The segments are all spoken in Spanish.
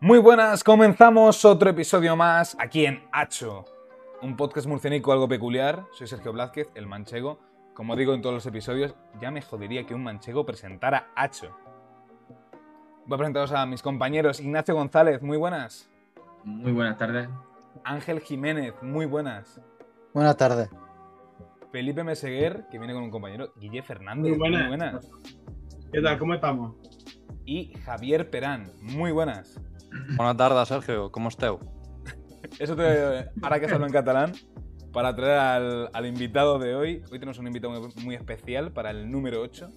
Muy buenas, comenzamos otro episodio más aquí en Hacho, un podcast murcianico algo peculiar. Soy Sergio Blázquez, el manchego. Como digo en todos los episodios, ya me jodería que un manchego presentara Hacho. Voy a presentaros a mis compañeros. Ignacio González, muy buenas. Muy buenas tardes. Ángel Jiménez, muy buenas. Buenas tardes. Felipe Meseguer, que viene con un compañero. Guille Fernández, Muy buenas. muy buenas. ¿Qué tal? ¿Cómo estamos? Y Javier Perán, muy buenas. Bona tarda, Sergio. Com esteu? Eso te, ahora que hablo en catalán, para traer al, al invitado de hoy. Hoy tenemos un invitado muy, muy especial para el número 8.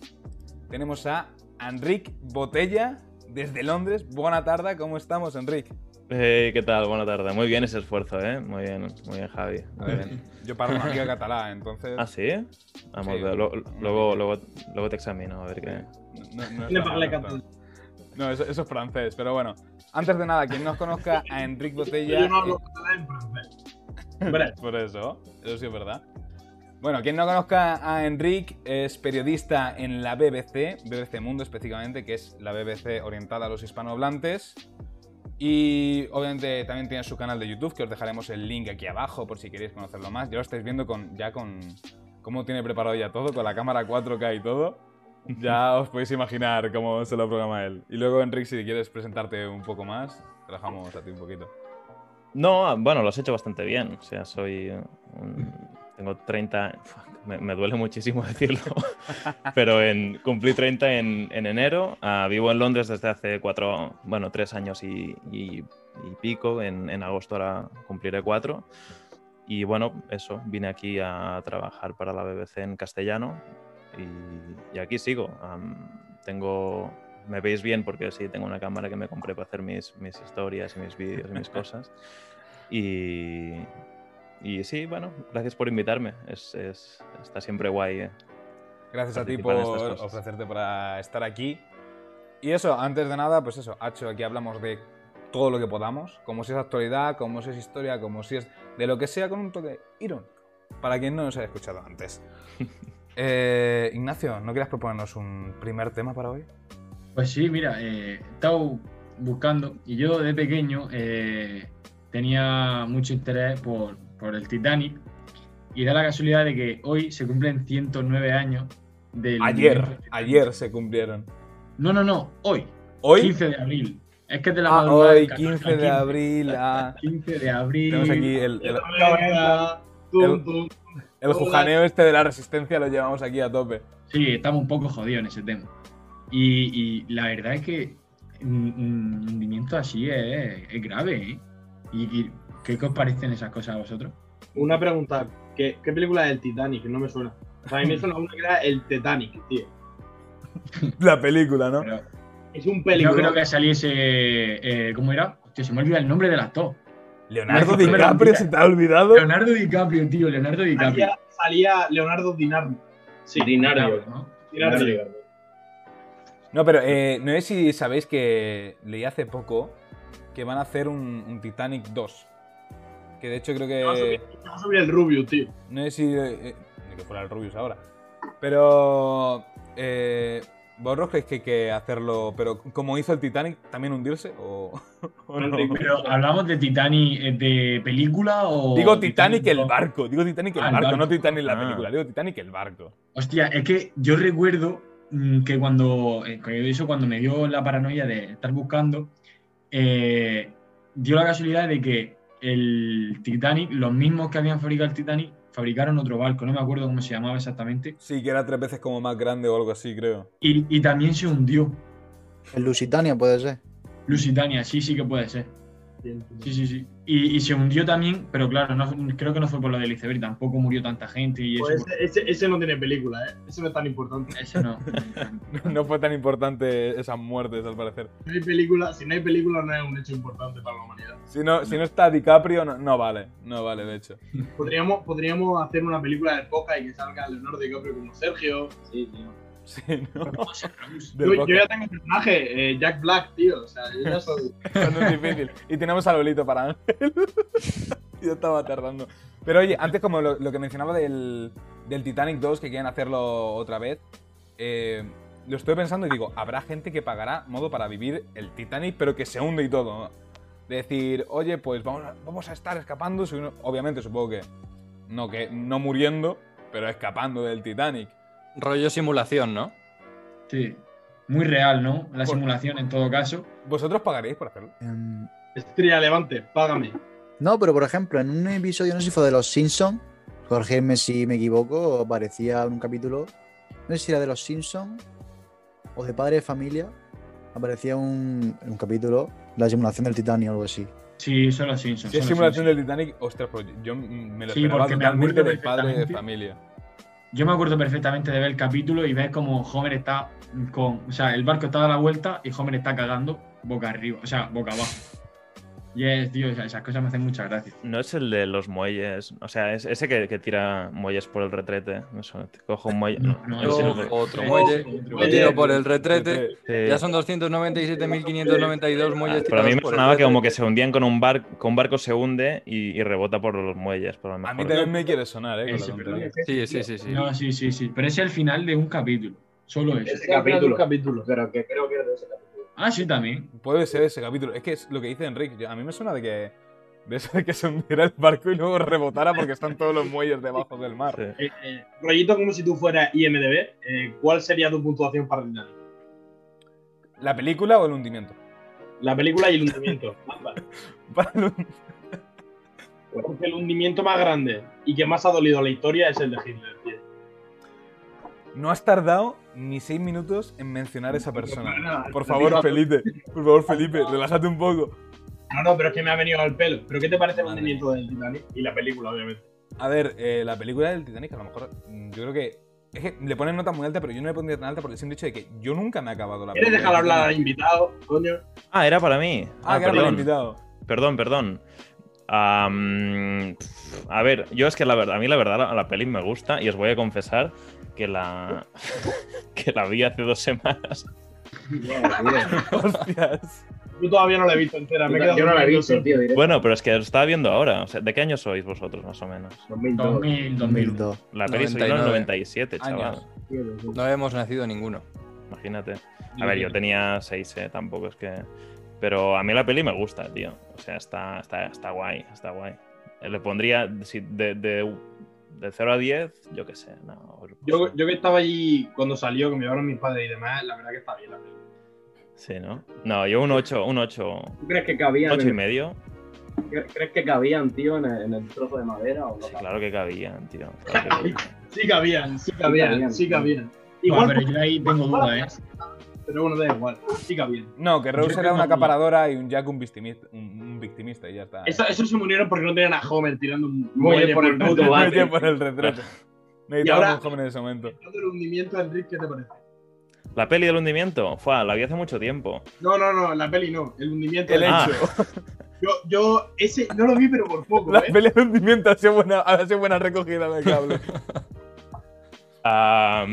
Tenemos a Enric Botella desde Londres. Buena tarde, ¿cómo estamos, Enric? Hey, ¿qué tal? Buena tarde. Muy bien ese esfuerzo, ¿eh? Muy bien, muy bien, Javi. Muy bien. Yo parlo una mica català, entonces... ¿Ah, sí? Vamos, Sí, luego, una luego, luego, luego te examino, a ver qué. No, no mal, catalán. No, eso, eso es francés, pero bueno. Antes de nada, quien no os conozca a Enric Botella... Yo no hablo eh, catalán en francés. Por eso, eso sí es verdad. Bueno, quien no conozca a Enric es periodista en la BBC, BBC Mundo específicamente, que es la BBC orientada a los hispanohablantes. Y obviamente también tiene su canal de YouTube, que os dejaremos el link aquí abajo por si queréis conocerlo más. Ya lo estáis viendo con, ya con cómo tiene preparado ya todo, con la cámara 4K y todo. Ya os podéis imaginar cómo se lo programa él. Y luego, Enric, si quieres presentarte un poco más, dejamos a ti un poquito. No, bueno, lo has hecho bastante bien. O sea, soy. tengo 30. Me, duele muchísimo decirlo. pero en, cumplí 30 en, en enero. Ah, vivo en Londres desde hace cuatro. Bueno, tres años y, y- y pico. En, en agosto ahora cumpliré cuatro. Y bueno, eso. Vine aquí a trabajar para la BBC en castellano. Y, y aquí sigo. Am, tengo. Me veis bien porque sí, tengo una cámara que me compré para hacer mis, mis historias y mis vídeos y mis cosas. Y, y sí, bueno, gracias por invitarme. Es, es- está siempre guay. eh. Gracias a ti por ofrecerte para estar aquí. Y eso, antes de nada, pues eso, Hacho, aquí hablamos de todo lo que podamos, como si es actualidad, como si es historia, como si es de lo que sea con un toque irónico, para quien no nos haya escuchado antes. Eh, Ignacio, ¿no quieres proponernos un primer tema para hoy? Pues sí, mira, eh, he estado buscando y yo de pequeño eh, tenía mucho interés por, por el Titanic y da la casualidad de que hoy se cumplen 109 años del... Ayer, ayer se cumplieron. No, no, no, hoy, ¿Hoy? 15 de abril. Es que de la Ah, hoy, del 14 al 15 de abril. ah. 15 de abril. Tenemos aquí el, el, el- tum. El jujaneo este de la resistencia, lo llevamos aquí a tope. Sí, estamos un poco jodidos en ese tema. Y, y la verdad es que un, un hundimiento así es, es grave, ¿eh? ¿Y, y qué os parecen esas cosas a vosotros? Una pregunta. ¿Qué, ¿Qué película es el Titanic? No me suena. O sea, a mí me suena una que era el Titanic, tío. La película, ¿no? Pero Es un yo película. creo que saliese. eh, ¿Cómo era? Hostia, se me olvida el nombre del actor. Leonardo DiCaprio. ¿se te ha olvidado? Leonardo DiCaprio, tío, Leonardo DiCaprio. salía, salía Leonardo Dinardo. Sí, Claro, ¿no? Dinardo. No, pero eh, no sé si sabéis que leí hace poco que van a hacer un, un Titanic 2. Que de hecho creo a subir- que. me va a subir el Rubio, tío. No sé si. eh, ni que fuera el Rubius ahora. Pero. Eh, ¿Vosotros creéis que hay que hacerlo, pero como hizo el Titanic, también hundirse? ¿O, o no? Pero hablamos de Titanic eh, de película o. Digo Titanic el barco, digo Titanic el Ah, el barco, barco. no Titanic la Ah. película, digo Titanic el barco. Hostia, es que yo recuerdo mm, que cuando, eh, que eso cuando me dio la paranoia de estar buscando, eh, dio la casualidad de que el Titanic, los mismos que habían fabricado el Titanic, fabricaron otro barco, no me acuerdo cómo se llamaba exactamente, Sí, que era tres veces como más grande o algo así, creo. y, y también se hundió. El Lusitania puede ser. Lusitania, sí, sí que puede ser. Sí, sí, sí. Y, y se hundió también, pero claro, no, creo que no fue por lo del iceberg, tampoco murió tanta gente y eso. Pues ese, ese- ese no tiene película, ¿eh? Ese no es tan importante. Ese no. No fue tan importante esas muertes, al parecer. Si no hay película, si no hay película no es un hecho importante para la humanidad. Si no, si no está DiCaprio, no, no vale. No vale, de hecho. Podríamos, podríamos hacer una película de poca y que salga Leonardo DiCaprio como Sergio. Sí, tío. Sí, ¿no? Yo, ya tengo un personaje, eh, Jack Black, tío. O sea, yo ya soy. Es difícil. Y tenemos al Lolito para Ángel. Yo estaba tardando. Pero oye, antes como lo, lo que mencionaba del, del Titanic 2, que quieren hacerlo otra vez, eh, lo estoy pensando y digo, habrá gente que pagará modo para vivir el Titanic, pero que se hunde y todo. decir, oye, pues vamos a, vamos a estar escapando. Obviamente, supongo que no, que no muriendo, pero escapando del Titanic. Rollo simulación, ¿no? Sí. Muy real, ¿no? La Por- simulación en todo caso. ¿Vosotros pagaréis por hacerlo? Em, Estrella Levante, págame. no, pero por ejemplo, en un episodio, no sé si fue de Los Simpsons, corregidme si me equivoco, aparecía en un capítulo, no sé si era de Los Simpsons o de Padre de Familia, aparecía un, en un capítulo la simulación del Titanic o algo así. Sí, son los Simpsons. Si es simulación del. Titanic, ostras, pues yo me lo Sí, esperaba porque me totalmente del padre de familia. Yo me acuerdo perfectamente de ver el capítulo y ver cómo Homer está con. O sea, el barco está dando la vuelta y Homer está cagando boca arriba, o sea, boca abajo. Y es, tío, esas cosas me hacen mucha gracia. No es el de los muelles. O sea, es ese que, que tira muelles por el retrete. Eso, te cojo un muelle. No, no, es de- cojo otro muelle, otro. lo tiro por el retrete. Sí. Ya son 297.592 Ah, muelles pero a mí me sonaba que como que se hundían con un barco, con un barco se hunde y, y rebota por los muelles. Por lo A mí también me quiere sonar, ¿eh? Ese. Sí, sí, sí, sí. No, sí, sí, sí. Pero es el final de un capítulo. Solo eso. Ese capítulo. capítulo, pero que creo que es de ese capítulo. Ah, sí, también. Puede ser ese capítulo. Es que es lo que dice Enrique. A mí me suena de que. De eso de que se hundiera el barco y luego rebotara porque están todos los muelles debajo del mar. Sí. Eh, eh, rollito como si tú fueras IMDB, eh, ¿cuál sería tu puntuación para Titanic? ¿La película o el hundimiento? La película y el hundimiento. Para el hun- Porque el hundimiento más grande y que más ha dolido a la historia es el de Hitler. tío. No has tardado ni seis minutos en mencionar a esa persona. No, Por no, favor. Felipe. Por favor, Felipe, relájate un poco. No, no, pero es que me ha venido al pelo. ¿Pero qué te parece el Vale. hundimiento del Titanic? Y la película, obviamente. A ver, eh, la película del Titanic, a lo mejor. mm, Yo creo que. Es que le ponen nota muy alta, pero yo no le pondría tan alta por el simple hecho de que yo nunca me he acabado la ¿Quieres película dejar del hablar al invitado, coño? Ah, era para mí. Ah, que era para el invitado. Perdón, perdón. A ver, yo es que la verdad, a mí la verdad la, la peli me gusta y os voy a confesar que la que la vi hace dos semanas. Hostias. Yo todavía no la he visto entera. Me he quedado Yo no la he visto, tío. directo. Bueno, pero es que lo estaba viendo ahora. O sea, ¿de qué año sois vosotros, más o menos? 2002. 2000, 2001. 2002. La peli salió en el 99 97, chaval. No hemos nacido ninguno. Imagínate. A ver, yo tenía 6, eh, tampoco es que. Pero a mí la peli me gusta, tío. O sea, está, está, está guay, está guay. Eh, Le pondría si de, de, de 0 a 10, yo qué sé. No, Yo, yo que estaba allí cuando salió, que me llevaron mis padres y demás, la verdad que está bien la película. Sí, ¿no? No, yo un 8, un 8, ¿Tú crees que cabían, 8 y en- medio. cre- ¿crees que cabían, tío, en el, en el trozo de madera o no? Sí, claro que cabían, tío. Claro que cabían. Sí cabían, sí cabían, cabían. sí cabían. Igual, Igual, pero yo ahí tengo dudas, ¿eh? Pero bueno, da igual. Sí cabían. No, que Rose era una acaparadora y un Jack un victimista, un, un victimista y ya está. Eso, eso se murieron porque no tenían a Homer tirando un Muelle por el puto bate. Muelle por el retrato. Necesitábamos un joven en ese momento. el hundimiento, Enrique, ¿qué te parece? La peli del hundimiento, fue, la vi hace mucho tiempo. No, no, no, la peli no. El hundimiento. El del- Ah. hecho. Yo, yo, ese no lo vi, pero por poco, La ¿eh? pelea de hundimiento ha sido buena, ha sido buena recogida del cable. Ah,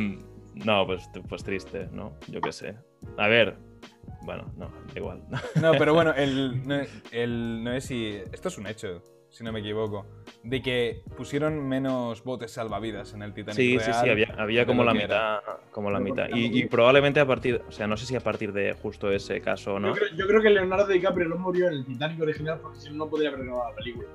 no, pues, pues triste, ¿no? Yo qué sé. A ver. Bueno, no, da igual. No, pero bueno, el, no, el, no sé si. Esto es un hecho, si no me equivoco. De que pusieron menos botes salvavidas en el Titanic. Sí, sí, real sí, había, había como la mitad. Como la mitad. Y, y probablemente a partir. O sea, no sé si a partir de justo ese caso, ¿no? Yo, creo, yo creo que Leonardo DiCaprio no murió en el Titanic original porque si no, no podría haber grabado la película.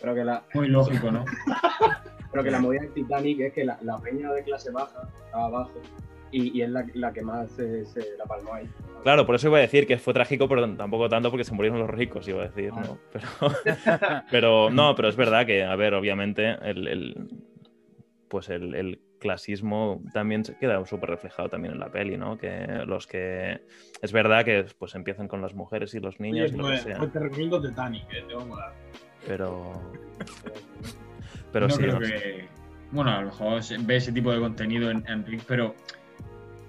Pero que la, Muy lógico, ¿no? pero que la movida del Titanic es que la, la peña de clase baja estaba abajo y, y es la, la que más se, se la palmó ahí. Claro, por eso iba a decir que fue trágico, pero tampoco tanto porque se murieron los ricos, iba a decir, Ah. ¿no? Pero, pero no, pero es verdad que, a ver, obviamente, el, el- pues el, el clasismo también se queda súper reflejado también en la peli, ¿no? Que los que es verdad que pues empiezan con las mujeres y los niños Oye, y lo que pues, sea, pues te recomiendo Titanic, eh, te va a molar. pero pero no sí, creo no sé. que. Bueno, a lo mejor ve ese tipo de contenido en, en Rick, pero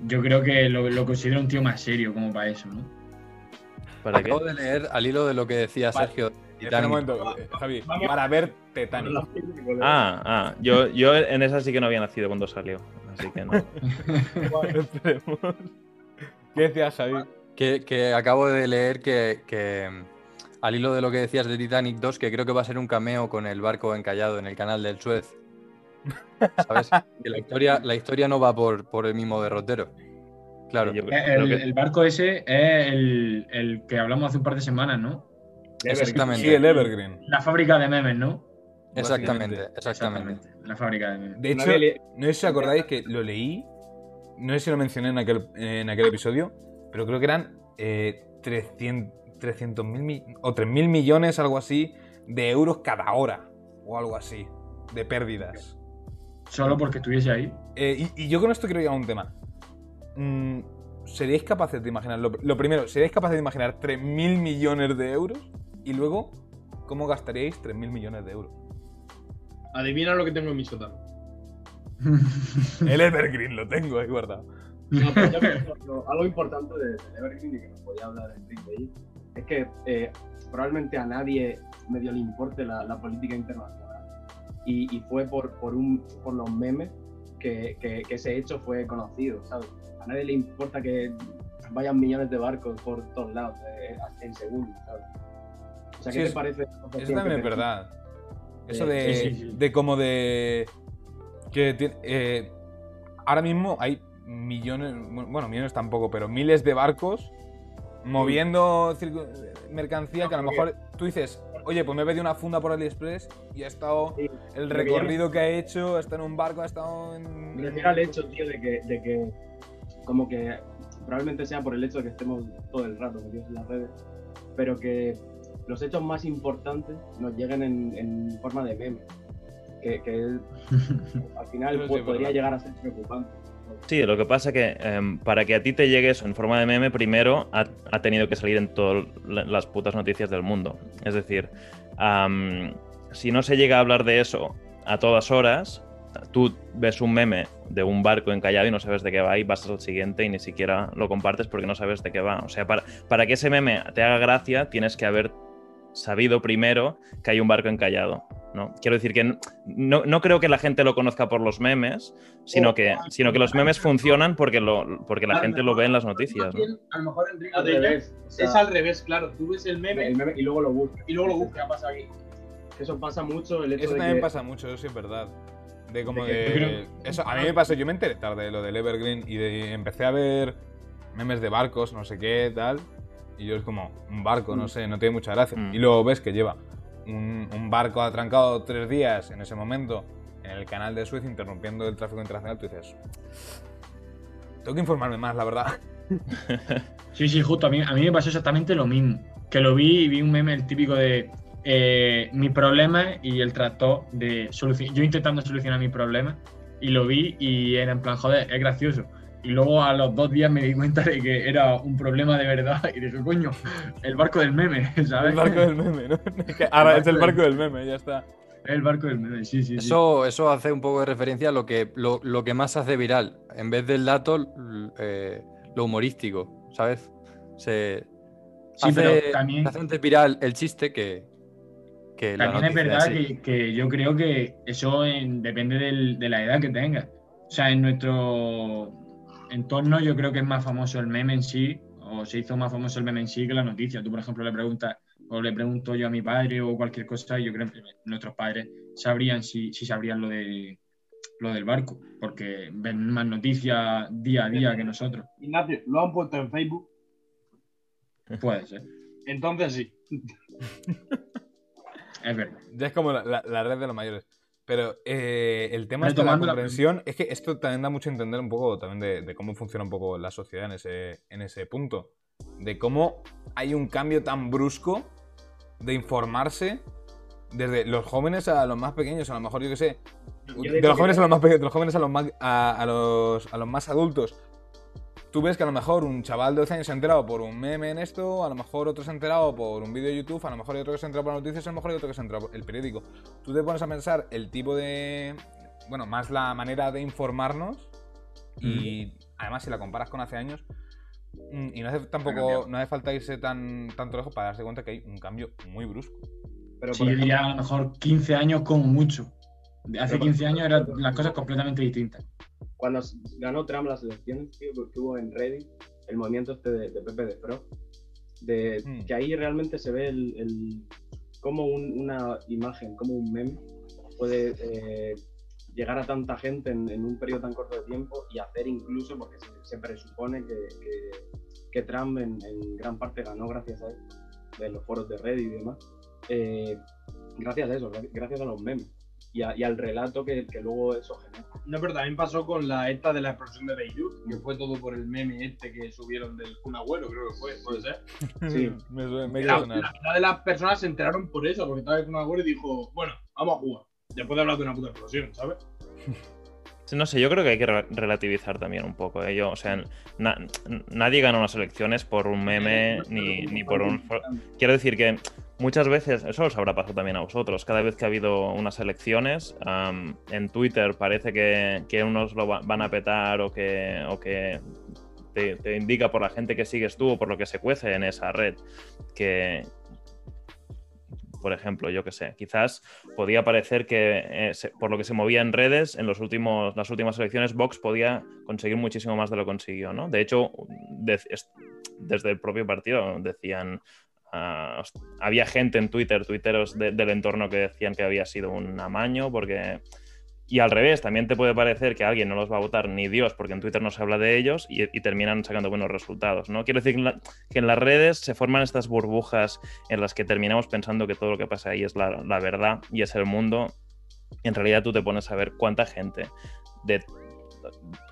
yo creo que lo, lo considero un tío más serio como para eso, ¿no? ¿Para qué? Acabo de leer al hilo de lo que decía Vale. Sergio. Espera un Titanic. momento, eh, Javi. Para ver Titanic. Ah, ah, yo, yo en esa sí que no había nacido cuando salió, así que no. ¿Qué decías, Javi? Que, que acabo de leer que, que, al hilo de lo que decías de Titanic 2, que creo que va a ser un cameo con el barco encallado en el canal del Suez. ¿Sabes? Que la historia, la historia no va por, por el mismo derrotero. Claro. Yo creo- Eh, creo El, que- el barco ese es el, el que hablamos hace un par de semanas, ¿no? Exactamente. Sí, el Evergreen. La fábrica de memes, ¿no? Exactamente, exactamente. La fábrica de memes. De hecho, no sé si acordáis que lo leí, no sé si lo mencioné en aquel, en aquel episodio, pero creo que eran eh, 300 mil o 3 mil millones, algo así, de euros cada hora o algo así, de pérdidas. Solo porque estuviese ahí. Eh, y, y yo con esto quiero llegar a un tema. Mm, ¿Seríais capaces de imaginar, lo, lo primero, ¿seríais capaces de imaginar 3 mil millones de euros? Y luego, ¿cómo gastaríais 3 mil millones de euros? Adivina lo que tengo en mi sótano. El Evergreen lo tengo ahí guardado. No, pero yo creo que lo- algo importante de, de Evergreen y que nos podía hablar Enrique de ello es que eh, probablemente a nadie medio le importe la, la política internacional. Y, y fue por, por, un, por los memes que, que- que ese hecho fue conocido, ¿sabes? A nadie le importa que vayan millones de barcos por todos lados eh, en segundos, ¿sabes? O sea, ¿qué Sí, te parece? Eso también es verdad. Eso Eh, de, sí, sí, de como de. Que eh, ahora mismo hay millones, bueno, millones tampoco, pero miles de barcos moviendo circu- mercancía que a lo mejor tú dices, oye, pues me he pedido una funda por AliExpress y ha estado Sí, el recorrido que ha hecho, está en un barco, ha estado en. Me refiero al hecho, tío, de que, de que como que probablemente sea por el hecho de que estemos todo el rato metidos en las redes, pero que los hechos más importantes nos lleguen en, en forma de meme. Que, que al final pues, es podría llegar a ser preocupante. Sí, lo que pasa que em, para que a ti te llegue eso en forma de meme, primero ha, tenido que salir en todas la- las putas noticias del mundo. Es decir, si no se llega a hablar de eso a todas horas, tú ves un meme de un barco encallado y no sabes de qué va y vas al siguiente y ni siquiera lo compartes porque no sabes de qué va. O sea, para que ese meme te haga gracia, tienes que haber sabido primero que hay un barco encallado. ¿no? Quiero decir que no, no creo que la gente lo conozca por los memes, sino que, sino que los memes funcionan porque, lo, porque la gente lo ve en las noticias. ¿no? A lo mejor Enrique Al revés. o sea, Es al revés, claro. Tú ves el meme el meme y luego lo buscas. y luego lo buscas. ¿Qué pasa aquí? Eso pasa mucho, el hecho Eso de también que... pasa mucho, eso sí es verdad. De como De creo- Eso, a mí me pasó, yo me enteré tarde de lo del Evergreen y de- empecé a ver memes de barcos, no sé qué, tal. Y yo es como, un barco, no sé, no tiene mucha gracia. Mm. Y luego ves que lleva un, un barco atrancado tres días en ese momento en el canal de Suez interrumpiendo el tráfico internacional. Tú dices, tengo que informarme más, la verdad. Sí, sí, justo. A mí, a mí me pasó exactamente lo mismo. Que lo vi y vi un meme el típico de eh, mi problema y el tractor de solución. Yo intentando solucionar mi problema y lo vi y era en plan, joder, es gracioso. Y luego a los dos días me di cuenta de que era un problema de verdad y dije, coño, el barco del meme, ¿sabes? El barco del meme, ¿no? Ahora es el barco del meme, ya está. El barco del meme, sí, sí. sí. Eso, eso hace un poco de referencia a lo que, lo, lo que más hace viral. En vez del dato, eh, lo humorístico, ¿sabes? Se Sí, hace, pero también- hace antes viral el chiste que, que También es verdad sí. que, que yo creo que eso en- depende del- de la edad que tengas. O sea, en nuestro entorno yo creo que es más famoso el meme en sí, o se hizo más famoso el meme en sí que la noticia. Tú, por ejemplo, le preguntas, o le pregunto yo a mi padre o cualquier cosa, y yo creo que nuestros padres sabrían si, si sabrían lo de lo del barco, porque ven más noticias día a día que nosotros. Ignacio, lo han puesto en Facebook. Puede ser, Entonces sí. es verdad. Ya es como la, la- la red de los mayores. Pero eh, el tema de la comprensión es que esto también da mucho a entender un poco también de, de cómo funciona un poco la sociedad en ese, en ese punto. De cómo hay un cambio tan brusco de informarse desde los jóvenes a los más pequeños, a lo mejor yo que sé. De, los jóvenes a los más pequeños, de los jóvenes a los más, a, a los, a los más adultos. Tú ves que a lo mejor un chaval de 12 años se ha enterado por un meme en esto, a lo mejor otro se ha enterado por un vídeo de YouTube, a lo mejor hay otro que se ha enterado por noticias, a lo mejor hay otro que se ha enterado por el periódico. Tú te pones a pensar el tipo de. Bueno, más la manera de informarnos y además si la comparas con hace años. mm, Y no hace tampoco, no hace falta irse tan tanto lejos para darse cuenta que hay un cambio muy brusco. Pero, Sí, ejemplo, diría a lo mejor 15 años como mucho. Hace Pero, 15 años eran las cosas completamente distintas. Cuando ganó Trump las elecciones, tío, que hubo en Reddit, el movimiento este de, de Pepe de Pro, de, Mm. que ahí realmente se ve el, el- cómo un- una imagen, como un meme puede eh, llegar a tanta gente en, en un periodo tan corto de tiempo y hacer incluso, porque se, se presupone que, que, que Trump en, en gran parte ganó gracias a eso, de los foros de Reddit y demás, eh, gracias a eso, gra- gracias a los memes y, a- y al relato que, que luego eso genera. No, pero también pasó con la esta de la explosión de Beirut, que fue todo por el meme este que subieron del Kun Agüero, creo que fue, puede ser. Sí. me, me La, quiere sonar. la mitad de las personas se enteraron por eso, porque estaba el Kun Agüero y dijo, bueno, vamos a jugar. Después de hablar de una puta explosión, ¿sabes? No sé, yo creo que hay que re- relativizar también un poco. ¿eh? O sea, na- nadie gana unas elecciones por un meme ni, ni por un... Quiero decir que muchas veces, eso os habrá pasado también a vosotros, cada vez que ha habido unas elecciones, en Twitter parece que, que unos lo va- van a petar o que, o que te, te indica por la gente que sigues tú o por lo que se cuece en esa red que, por ejemplo, yo que sé, quizás podía parecer que eh, por lo que se movía en redes, en los últimos, las últimas elecciones, Vox podía conseguir muchísimo más de lo consiguió, ¿no? De hecho, de- es- desde el propio partido decían, ah, había gente en Twitter, tuiteros de- del entorno que decían que había sido un amaño, porque... Y al revés, también te puede parecer que alguien no los va a votar ni Dios, porque en Twitter no se habla de ellos y, terminan sacando buenos resultados, ¿no? Quiero decir que en, las redes se forman estas burbujas en las que terminamos pensando que todo lo que pasa ahí es la, verdad y es el mundo. En realidad tú te pones a ver cuánta gente de,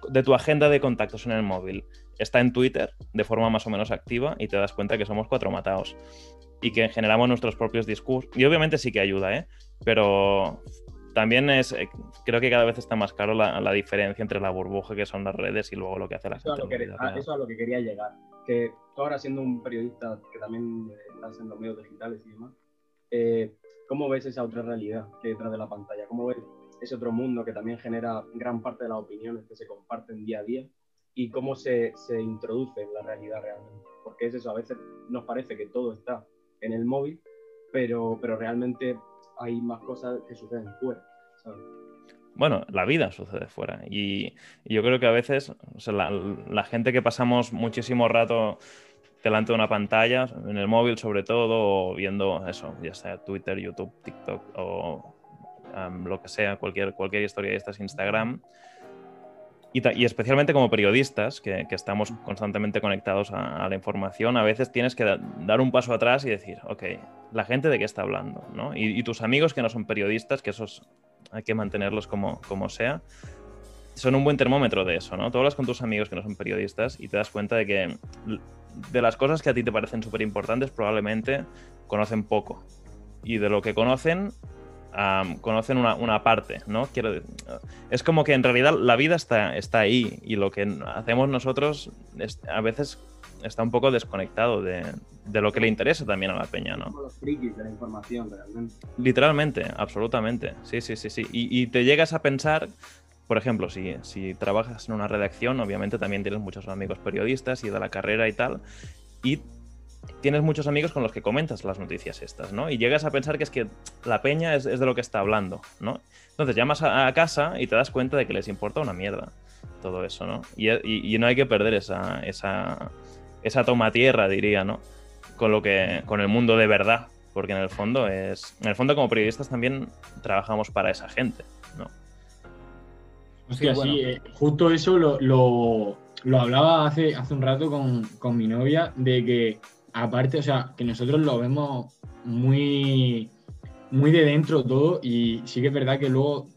de tu agenda de contactos en el móvil está en Twitter de forma más o menos activa y te das cuenta que somos cuatro matados y que generamos nuestros propios discursos. Y obviamente sí que ayuda, ¿eh? Pero también es, eh, creo que cada vez está más claro la, la diferencia entre la burbuja que son las redes y luego lo que hace la Eso gente. lo que, a- real. eso a lo que quería llegar. Que tú ahora siendo un periodista que también estás en los medios digitales y demás, eh, ¿cómo ves esa otra realidad que hay detrás de la pantalla? ¿Cómo ves ese otro mundo que también genera gran parte de las opiniones que se comparten día a día? ¿Y cómo se, se introduce en la realidad realmente? Porque es eso, a veces nos parece que todo está en el móvil, pero, pero realmente hay más cosas que suceden fuera. Bueno, la vida sucede fuera. Y, yo creo que a veces la, gente que pasamos muchísimo rato delante de una pantalla, en el móvil sobre todo, o viendo eso, ya sea Twitter, YouTube, TikTok o am, lo que sea, cualquier, cualquier historia de estas, Instagram. Y, especialmente como periodistas, que, que estamos constantemente conectados a, a la información, a veces tienes que da- dar un paso atrás y decir, ok, la gente de qué está hablando, ¿no? Y, y tus amigos que no son periodistas, que esos hay que mantenerlos como, como sea, son un buen termómetro de eso, ¿no? Tú hablas con tus amigos que no son periodistas y te das cuenta de que de las cosas que a ti te parecen súper importantes probablemente conocen poco. Y de lo que conocen, conocen una, una parte, ¿no? Quiero es como que en realidad la vida está, está ahí y lo que hacemos nosotros es- a veces está un poco desconectado de, de lo que le interesa también a la peña, ¿no? Somos los frikis de la información realmente. Literalmente, absolutamente. Sí, sí, sí, sí. Y, y te llegas a pensar, por ejemplo, si, si trabajas en una redacción, obviamente también tienes muchos amigos periodistas y de la carrera y tal. Y tienes muchos amigos con los que comentas las noticias estas, ¿no? Y llegas a pensar que es que la peña es, es de lo que está hablando, ¿no? Entonces llamas a, a casa y te das cuenta de que les importa una mierda todo eso, ¿no? Y, y- y no hay que perder esa, esa, esa toma tierra, diría, ¿no? Con lo que, con el mundo de verdad, porque en el fondo es, en el fondo como periodistas también trabajamos para esa gente, ¿no? Hostia, Sí, bueno. sí, eh, justo eso lo, lo- lo hablaba hace, hace un rato con, con mi novia, de que aparte, o sea, que nosotros lo vemos muy, muy de dentro todo y sí que es verdad que luego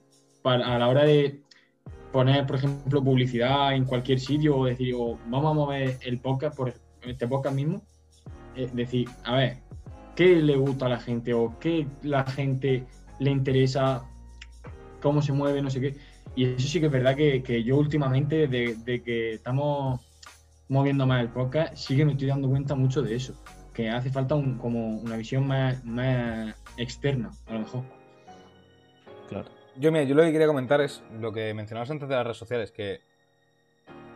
a la hora de poner, por ejemplo, publicidad en cualquier sitio o decir, o vamos a mover el podcast, por este podcast mismo, eh, decir, a ver, ¿qué le gusta a la gente o qué la gente le interesa, cómo se mueve, no sé qué? Y eso sí que es verdad que, que yo últimamente, de, de que estamos moviendo más el podcast, sí que me estoy dando cuenta mucho de eso. Que hace falta un- como una visión más, más externa, a lo mejor. Claro. Yo, mira, yo lo que quería comentar es lo que mencionabas antes de las redes sociales, que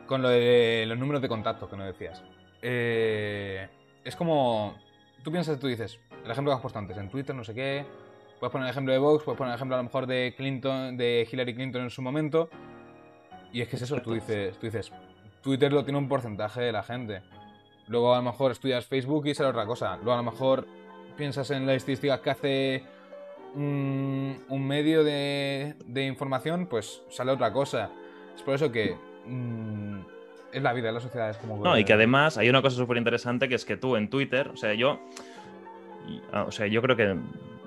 con lo de los números de contacto que nos decías. eh, es como. Tú piensas, tú dices, el ejemplo que has puesto antes, en Twitter, no sé qué. Puedes poner el ejemplo de Vox, puedes poner el ejemplo a lo mejor de Clinton, de Hillary Clinton en su momento. Y es que es eso, tú dices, tú dices, Twitter lo tiene un porcentaje de la gente. Luego a lo mejor estudias Facebook y sale otra cosa. Luego a lo mejor piensas en las estadísticas que hace mm, un medio de, de información, pues sale otra cosa. Es por eso que mm, es la vida, es la sociedad, es como... No, y que además hay una cosa súper interesante que es que tú en Twitter, o sea, yo. O sea, yo creo que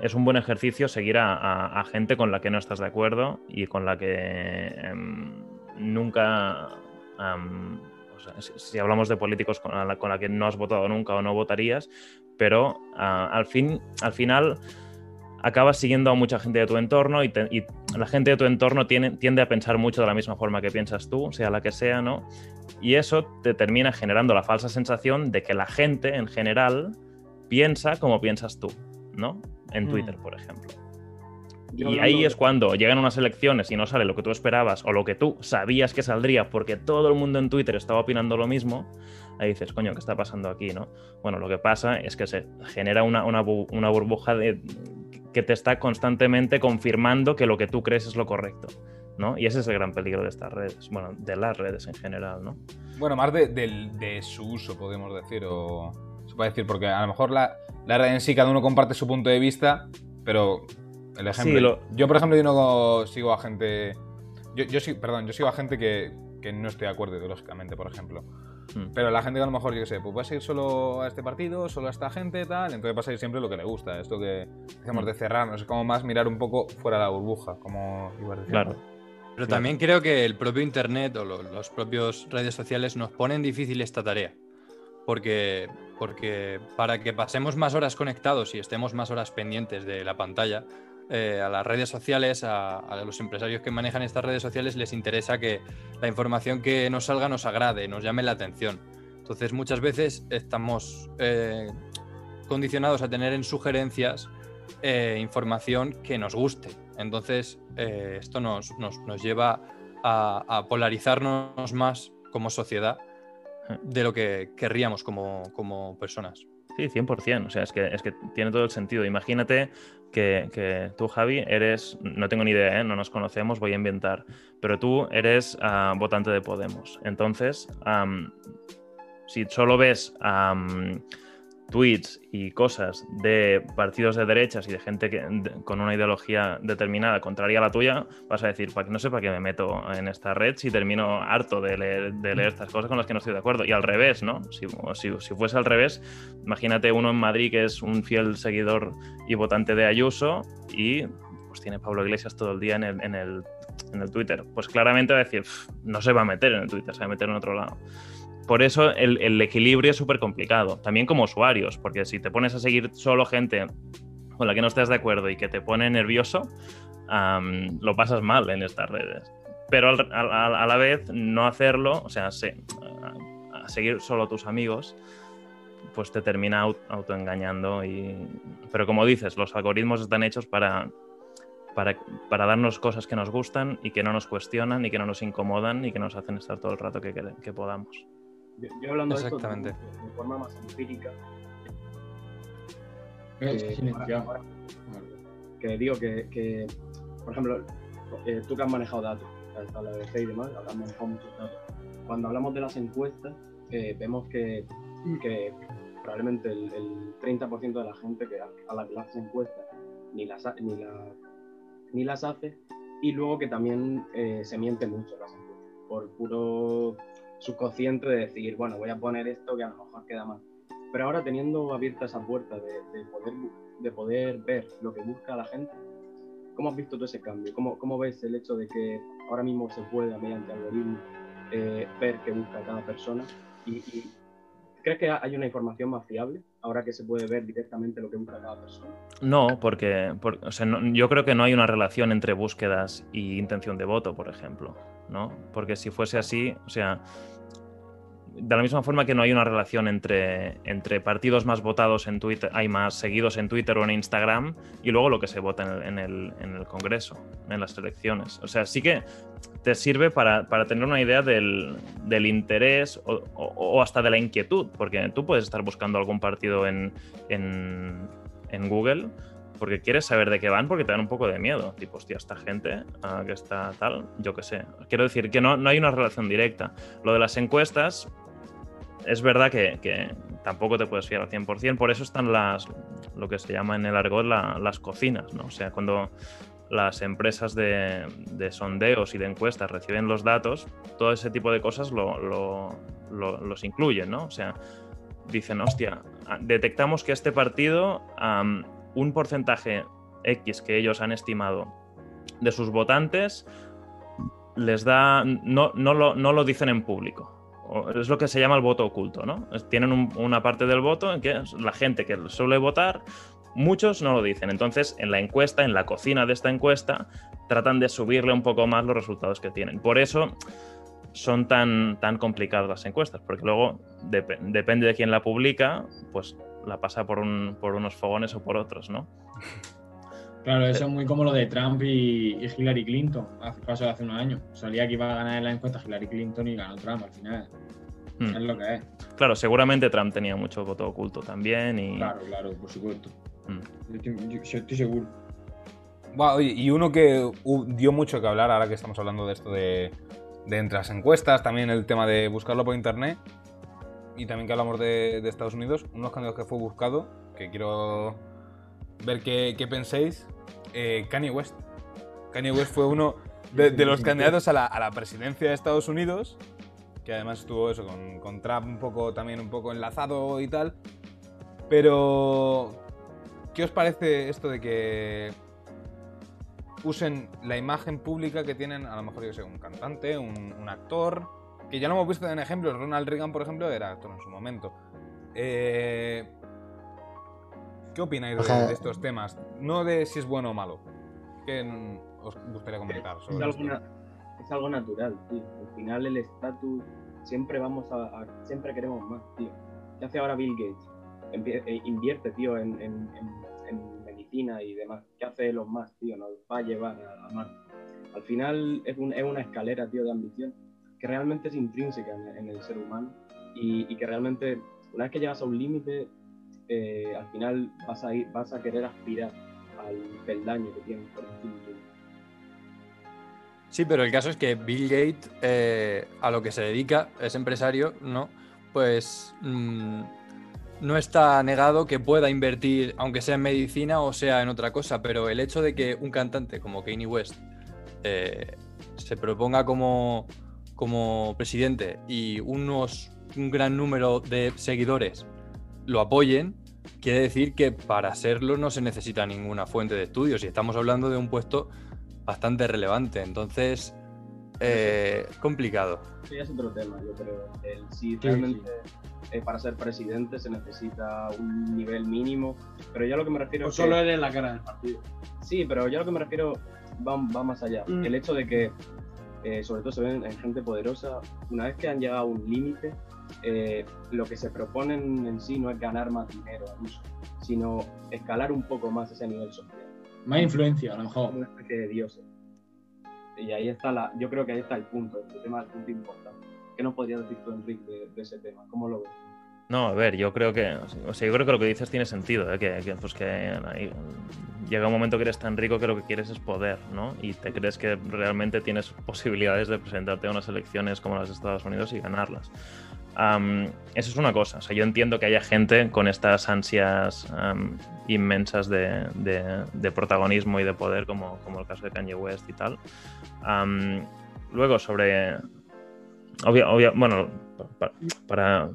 es un buen ejercicio seguir a, a- a gente con la que no estás de acuerdo y con la que em, nunca. Am, o sea, si, si hablamos de políticos con la, con la que no has votado nunca o no votarías, pero ah, al, fin, al final acabas siguiendo a mucha gente de tu entorno y, te- y la gente de tu entorno tiene- tiende a pensar mucho de la misma forma que piensas tú, sea la que sea, ¿no? Y eso te termina generando la falsa sensación de que la gente en general piensa como piensas tú, ¿no? En Mm. Twitter, por ejemplo. Y ahí de- es cuando llegan unas elecciones y no sale lo que tú esperabas o lo que tú sabías que saldría porque todo el mundo en Twitter estaba opinando lo mismo, ahí dices, coño, ¿qué está pasando aquí, no? Bueno, lo que pasa es que se genera una, una bu- una burbuja de, que te está constantemente confirmando que lo que tú crees es lo correcto, ¿no? Y ese es el gran peligro de estas redes, bueno, de las redes en general, ¿no? Bueno, más de, del- de su uso, podemos decir, o se puede decir, porque a lo mejor la, la red en sí cada uno comparte su punto de vista, pero el ejemplo... Sí, lo- Yo, por ejemplo, yo no sigo a gente... Yo, yo sí, perdón, yo sigo a gente que, que no estoy de acuerdo ideológicamente, por ejemplo. Mm. Pero la gente que a lo mejor, yo qué sé, pues va a seguir solo a este partido, solo a esta gente, tal, entonces va a seguir siempre lo que le gusta. Esto que decimos Mm. de cerrarnos, es como más mirar un poco fuera de la burbuja, como ibas. Claro. Pero Claro. también creo que el propio Internet o lo- los propios redes sociales nos ponen difícil esta tarea. Porque, porque para que pasemos más horas conectados y estemos más horas pendientes de la pantalla, eh, a las redes sociales, a, los empresarios que manejan estas redes sociales, les interesa que la información que nos salga nos agrade, nos llame la atención. Entonces muchas veces estamos eh, condicionados a tener en sugerencias eh, información que nos guste. Entonces, esto nos, nos- nos lleva a, a polarizarnos más como sociedad de lo que querríamos como, como personas. Sí, 100%. O sea, es que, es que tiene todo el sentido. Imagínate que, que tú, Javi, eres, no tengo ni idea, ¿eh? no nos conocemos, voy a inventar, pero tú eres ah, votante de Podemos. Entonces, si solo ves tweets y cosas de partidos de derechas y de gente que, con una ideología determinada contraria a la tuya, vas a decir, para que no sé para qué me meto en esta red si termino harto de leer, de leer estas cosas con las que no estoy de acuerdo. Y al revés, ¿no? Si, si, si fuese al revés, imagínate uno en Madrid que es un fiel seguidor y votante de Ayuso y pues tiene Pablo Iglesias todo el día en el, en el, en el Twitter. Pues claramente va a decir, "Pff, no se va a meter en el Twitter, se va a meter en otro lado. Por eso el, equilibrio es súper complicado, también como usuarios, porque si te pones a seguir solo gente con la que no estás de acuerdo y que te pone nervioso, lo pasas mal en estas redes. Pero a, la vez no hacerlo, o sea, se- a- a seguir solo tus amigos, pues te termina au- autoengañando. Pero como dices, los algoritmos están hechos para, darnos cosas que nos gustan y que no nos cuestionan y que no nos incomodan y que nos hacen estar todo el rato que podamos. Yo, yo hablando de esto Exactamente. de, de forma más empírica, Eh, que, silenciado. ahora- que digo que, que, por ejemplo, eh, tú que has manejado datos, has en la BBC y demás, habrás manejado muchos datos. Cuando hablamos de las encuestas, eh, vemos que, que probablemente el, el 30% de la gente que a, a la que las encuestas ni las, ni, la- ni las hace, y luego que también eh, se miente mucho las encuestas, por puro subconsciente de decir, bueno, voy a poner esto que a lo mejor queda mal. Pero ahora teniendo abierta esa puerta de, de poder, de poder ver lo que busca la gente, ¿cómo has visto todo ese cambio? ¿Cómo, cómo ves el hecho de que ahora mismo se pueda, mediante algoritmos, eh, ver qué busca cada persona? Y, y ¿Crees que hay una información más fiable ahora que se puede ver directamente lo que busca cada persona? No, porque, por- o sea, no- yo creo que no hay una relación entre búsquedas y intención de voto, por ejemplo, ¿no? Porque si fuese así, o sea, de la misma forma que no hay una relación entre, entre partidos más votados en Twitter, hay más seguidos en Twitter o en Instagram, y luego lo que se vota en el, en el- Congreso, en las elecciones. O sea, sí que te sirve para, para tener una idea del, del interés o, o- o hasta de la inquietud, porque tú puedes estar buscando algún partido en, en Google porque quieres saber de qué van, porque te dan un poco de miedo. Tipo, hostia, esta gente ah, que está tal, yo qué sé. Quiero decir que no, no hay una relación directa. Lo de las encuestas, es verdad que, tampoco te puedes fiar al 100%, por eso están las, lo que se llama en el argot la- las cocinas, ¿no? O sea, cuando las empresas de, de sondeos y de encuestas reciben los datos, todo ese tipo de cosas lo- lo- lo- los incluyen, ¿no? O sea, dicen, hostia, ah, detectamos que este partido, un porcentaje X que ellos han estimado de sus votantes, les da, no, no, lo, no lo dicen en público. Es lo que se llama el voto oculto, ¿no? Tienen un- una parte del voto en que la gente que suele votar, muchos no lo dicen. Entonces, en la encuesta, en la cocina de esta encuesta, tratan de subirle un poco más los resultados que tienen. Por eso son tan, tan complicadas las encuestas, porque luego dep- depende de quién la publica, pues la pasa por, un- por unos fogones o por otros, ¿no? Claro, eso es muy como lo de Trump y, y Hillary Clinton. Hace pasó hace unos años. Salía que iba a ganar en la encuesta Hillary Clinton y ganó Trump al final. Hmm. Es lo que es. Claro, seguramente Trump tenía mucho voto oculto también y... Claro, claro, por supuesto. Mm. Yo estoy, yo- yo estoy seguro. Oye, y uno que dio mucho que hablar ahora que estamos hablando de esto de, de entre las encuestas, también el tema de buscarlo por internet, y también que hablamos de, de Estados Unidos, uno de los candidatos que fue buscado, que quiero ver qué, penséis, eh, Kanye West. Kanye West fue uno de, los candidatos a la, presidencia de Estados Unidos, que además estuvo eso con, con Trump un poco también un poco enlazado y tal. Pero, ¿qué os parece esto de que usen la imagen pública que tienen, a lo mejor yo sé, un cantante, un actor, que ya lo hemos visto en ejemplos, Ronald Reagan, por ejemplo, era actor en su momento. Eh, ¿Qué opináis de, de estos temas? No de si es bueno o malo. ¿Qué os gustaría comentar Es sobre algo, esto? na- es algo natural, tío. Al final el estatus siempre vamos a, a- siempre queremos más, tío. ¿Qué hace ahora Bill Gates? Empie- eh, invierte, tío, en, en- en- en medicina y demás. ¿Qué hace Elon Musk, tío? Nos va a llevar a, a Marte. Al final es, un- es una escalera, tío, de ambición que realmente es intrínseca en, el ser humano y, que realmente una vez que llegas a un límite, eh, al final vas a, ir, vas a querer aspirar al peldaño que tienes por encima. Sí, pero el caso es que Bill Gates, eh, a lo que se dedica, es empresario, ¿no? Pues mm, no está negado que pueda invertir, aunque sea en medicina o sea en otra cosa, pero el hecho de que un cantante como Kanye West eh, se proponga como, como presidente y unos, un gran número de seguidores lo apoyen, quiere decir que para serlo no se necesita ninguna fuente de estudios y estamos hablando de un puesto bastante relevante. Entonces, eh, complicado. Sí, es otro tema, yo creo. El, si Sí, realmente eh, para ser presidente se necesita un nivel mínimo, pero yo a lo que me refiero O es solo que- eres la cara del partido. Sí, pero yo a lo que me refiero va, va más allá. Mm. El hecho de que, eh, sobre todo se ven en gente poderosa, una vez que han llegado a un límite, eh, lo que se proponen en sí no es ganar más dinero al uso, sino escalar un poco más ese nivel social, Más influencia, a lo mejor. una especie de dioses. Y ahí está la, yo creo que ahí está el punto, el tema el punto importante. ¿Qué nos podrías decir tú, Enrique, de, de ese tema? ¿Cómo lo ves? No, a ver, yo creo que, o sea, yo creo que lo que dices tiene sentido, ¿eh? que, pues que llega un momento que eres tan rico que lo que quieres es poder, ¿no? Y te crees que realmente tienes posibilidades de presentarte a unas elecciones como las de Estados Unidos y ganarlas. Eso es una cosa, o sea, yo entiendo que haya gente con estas ansias inmensas de, de- protagonismo y de poder, como, como el caso de Kanye West y tal. Luego, sobre... bueno, pa- para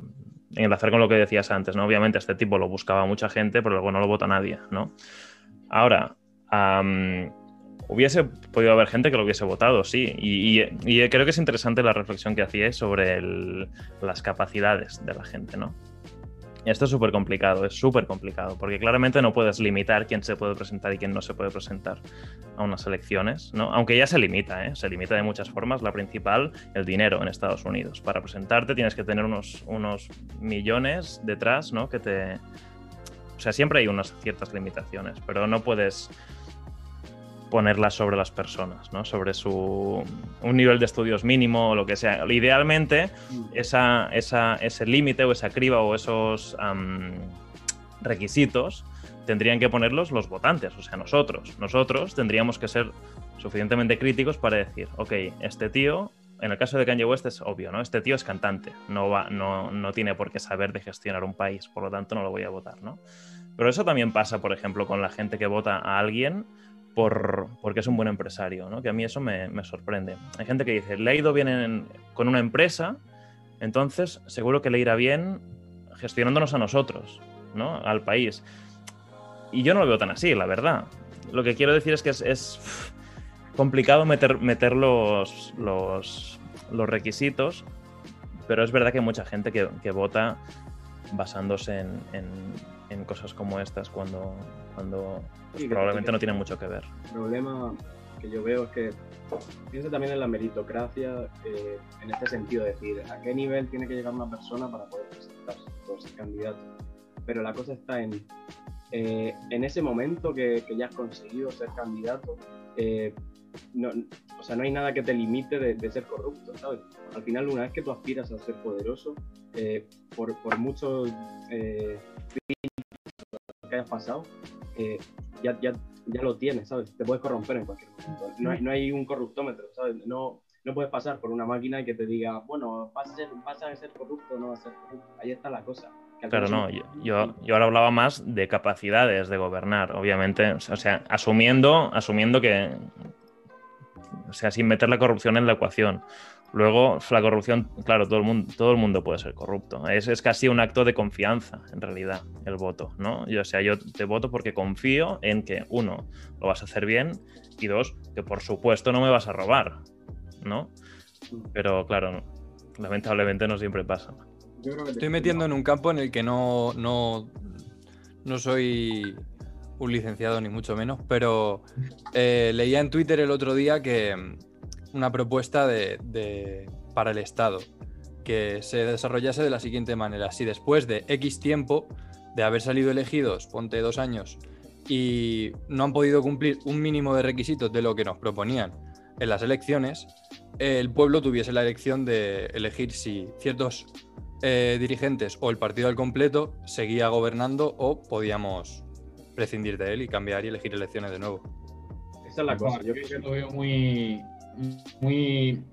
enlazar con lo que decías antes, ¿no? Obviamente este tipo lo buscaba mucha gente, pero luego no lo vota nadie, ¿no? Ahora, am, hubiese podido haber gente que lo hubiese votado, sí, y, creo que es interesante la reflexión que hacíais sobre las capacidades de la gente, ¿no? Esto es súper complicado, es súper complicado, porque claramente no puedes limitar quién se puede presentar y quién no se puede presentar a unas elecciones, ¿no? Aunque ya se limita, ¿eh? Se limita de muchas formas. La principal, el dinero en Estados Unidos. Para presentarte tienes que tener unos, unos millones detrás, ¿no? Que te... O sea, siempre hay unas ciertas limitaciones, pero no puedes ponerlas sobre las personas, ¿no? Sobre su un nivel de estudios mínimo o lo que sea. Idealmente, esa, esa- ese límite o esa criba o esos requisitos tendrían que ponerlos los votantes, o sea, nosotros. Nosotros tendríamos que ser suficientemente críticos para decir, ok, este tío, en el caso de Kanye West es obvio, ¿no? Este tío es cantante, no, va, no, no tiene por qué saber de gestionar un país, por lo tanto no lo voy a votar, ¿no? Pero eso también pasa, por ejemplo, con la gente que vota a alguien por, porque es un buen empresario, ¿no? que a mí eso me, sorprende. Hay gente que dice, le ha ido bien en- con una empresa, entonces seguro que le irá bien gestionándonos a nosotros, ¿no? al país. Y yo no lo veo tan así, la verdad. Lo que quiero decir es que es, es complicado meter, los, requisitos, pero es verdad que hay mucha gente que, que vota basándose en, en- cosas como estas cuando, cuando Sí, probablemente no tienen mucho que ver. El problema que yo veo es que pienso también en la meritocracia eh, en este sentido, es decir, a qué nivel tiene que llegar una persona para poder presentarse por ser candidato. Pero la cosa está en, eh, en ese momento que, que ya has conseguido ser candidato, eh, no, o sea, no hay nada que te limite de, de ser corrupto, ¿sabes? Al final, una vez que tú aspiras a ser poderoso, eh, por, por mucho eh, que hayas pasado, eh, ya, ya, ya lo tienes, ¿sabes? Te puedes corromper en cualquier momento. No hay, no hay un corruptómetro, ¿sabes? No, no puedes pasar por una máquina que te diga, bueno, vas a ser, vas a ser corrupto o no vas a ser corrupto. Ahí está la cosa. Claro, no, yo, yo, yo ahora hablaba más de capacidades de gobernar, obviamente, o sea, asumiendo, asumiendo que, o sea, sin meter la corrupción en la ecuación. Luego, la corrupción, claro, todo el mundo, todo el mundo puede ser corrupto. Es, es casi un acto de confianza, en realidad, el voto, ¿no? Yo, o sea, yo te voto porque confío en que, uno, lo vas a hacer bien y dos, que por supuesto no me vas a robar, ¿no? Pero claro, lamentablemente no siempre pasa. Yo creo que te- Estoy metiendo en un campo en el que no, no, no soy un licenciado ni mucho menos, pero eh, leía en Twitter el otro día que una propuesta de, de- para el Estado que se desarrollase de la siguiente manera. Si después de X tiempo de haber salido elegidos, ponte dos años, y no han podido cumplir un mínimo de requisitos de lo que nos proponían en las elecciones, el pueblo tuviese la elección de elegir si ciertos eh, dirigentes o el partido al completo seguía gobernando o podíamos prescindir de él y cambiar y elegir elecciones de nuevo. Esa es la cosa. Yo Yo creo que lo veo muy, muy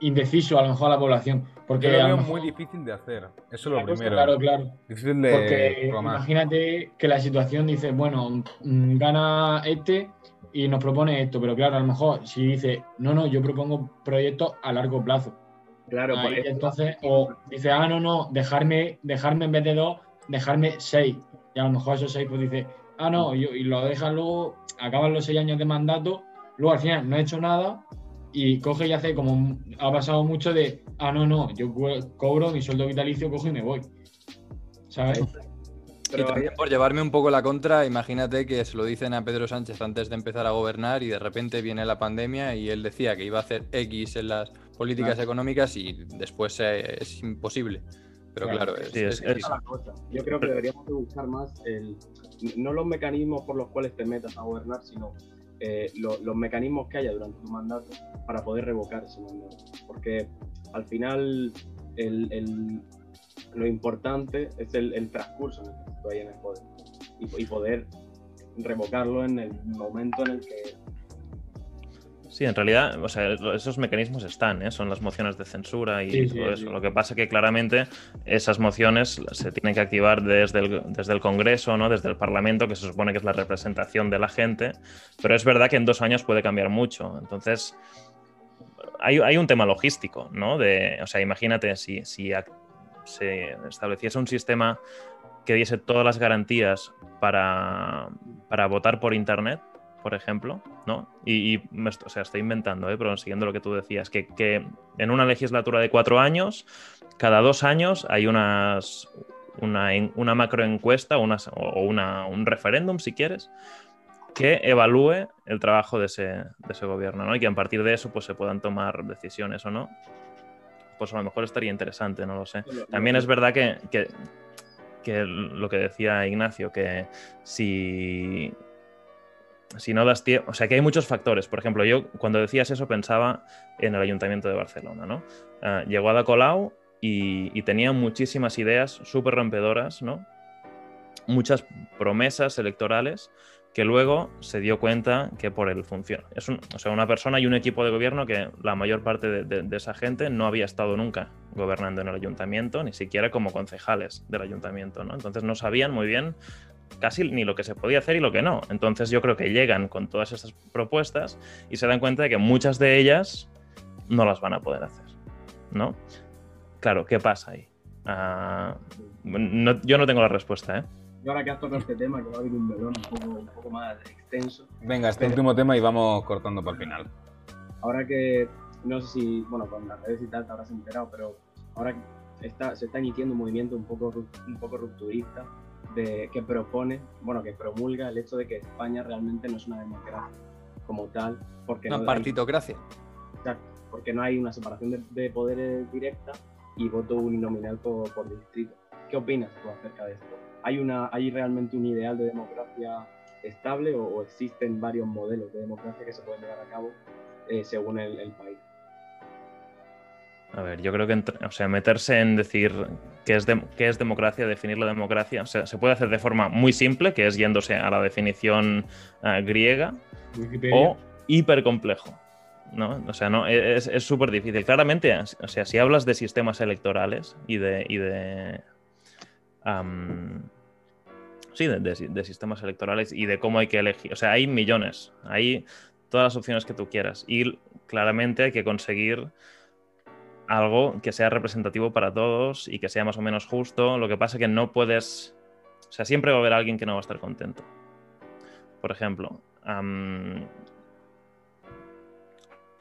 indeciso a lo mejor a la población. Porque Yo lo veo muy difícil de hacer. Eso es lo primero. Claro, claro. Difícil de Porque programar. imagínate que la situación dice, bueno, mm, gana este y nos propone esto, pero claro, a lo mejor si dice, no, no, yo propongo proyectos a largo plazo. Claro, Ahí, pues, entonces, o dice, ah, no, no, dejarme, dejarme en vez de dos, dejarme seis. Y a lo mejor esos seis, pues dice, ah, no, y, y lo dejan luego, acaban los seis años de mandato, luego al final no he hecho nada y coge y hace como, ha pasado mucho de, ah, no, no, yo co- cobro mi sueldo vitalicio, cojo y me voy. ¿Sabes? pero y también por llevarme un poco la contra, imagínate que se lo dicen a Pedro Sánchez antes de empezar a gobernar y de repente viene la pandemia y él decía que iba a hacer X en las políticas Claro. económicas y después es imposible. Pero Claro, claro, es, sí, es- es es-. Yo creo que deberíamos de buscar más el, no los mecanismos por los cuales te metas a gobernar, sino eh, lo- los mecanismos que haya durante tu mandato para poder revocar ese mandato. Porque al final lo importante es el, transcurso en el que tú hay en el poder y poder revocarlo en el momento en el que Sí, en realidad, o sea, esos mecanismos están, ¿eh? son las mociones de censura y Sí, todo sí. eso. Lo que pasa que claramente esas mociones se tienen que activar desde el, desde el Congreso, ¿no? desde el Parlamento, que se supone que es la representación de la gente, pero es verdad que en dos años puede cambiar mucho. Entonces, hay, hay un tema logístico, ¿no? De, o sea, imagínate si, si se estableciese un sistema que diese todas las garantías para, para votar por Internet, por ejemplo, ¿no? Y, y me est- o sea, estoy inventando, ¿eh? pero siguiendo lo que tú decías, que, que en una legislatura de cuatro años, cada dos años hay unas, una, una macroencuesta unas, o una, un referéndum, si quieres, que evalúe el trabajo de ese, de ese gobierno, ¿no? Y que a partir de eso pues, se puedan tomar decisiones o no. Pues a lo mejor estaría interesante, no lo sé. También es verdad que, que- que lo que decía Ignacio, que si, si no das o sea que hay muchos factores. Por ejemplo, yo cuando decías eso pensaba en el Ayuntamiento de Barcelona, ¿no? Ah, llegó Ada Colau y, tenía muchísimas ideas súper rompedoras, ¿no? Muchas promesas electorales que luego se dio cuenta que por el función. Es o sea, una persona y un equipo de gobierno que la mayor parte de, de- de esa gente no había estado nunca gobernando en el ayuntamiento, ni siquiera como concejales del ayuntamiento, ¿no? Entonces no sabían muy bien casi ni lo que se podía hacer y lo que no. Entonces yo creo que llegan con todas estas propuestas y se dan cuenta de que muchas de ellas no las van a poder hacer, ¿no? Claro, ¿qué pasa ahí? Ah, no- yo no tengo la respuesta, ¿eh? Y ahora que has tocado este tema, que va a abrir un melón un poco, un poco más extenso. Venga, este último tema y vamos cortando para el final. Ahora que, no sé si, bueno, con las redes y tal te habrás enterado, pero ahora está, se está iniciando un movimiento un poco, un poco rupturista de, que propone, bueno, que promulga el hecho de que España realmente no es una democracia como tal, porque, Una no, hay, partitocracia. exacto, porque no hay una separación de, de poderes directa y voto uninominal por, por distrito. ¿Qué opinas tú acerca de esto? ¿Hay, una, ¿Hay realmente un ideal de democracia estable o, o existen varios modelos de democracia que se pueden llevar a cabo eh, según el, el país? A ver, yo creo que o sea, meterse en decir qué es, qué es democracia, definir la democracia, o sea, se puede hacer de forma muy simple, que es yéndose a la definición ah, griega, Wikipedia. o hiper complejo. ¿no? O sea, no, es súper difícil. Claramente, o sea, si hablas de sistemas electorales y de. Y de sí, de, de- de sistemas electorales y de cómo hay que elegir. O sea, hay millones. Hay todas las opciones que tú quieras. Y claramente hay que conseguir algo que sea representativo para todos y que sea más o menos justo. Lo que pasa es que no puedes. O sea, siempre va a haber alguien que no va a estar contento. Por ejemplo,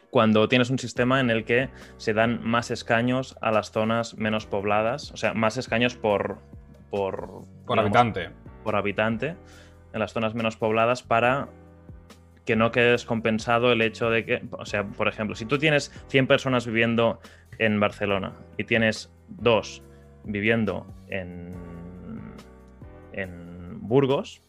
cuando tienes un sistema en el que se dan más escaños a las zonas menos pobladas, o sea, más escaños por, por, Por digamos, habitante. por habitante en las zonas menos pobladas para que no quede descompensado el hecho de que, o sea, por ejemplo, si tú tienes 100 personas viviendo en Barcelona y tienes dos viviendo en, en Burgos,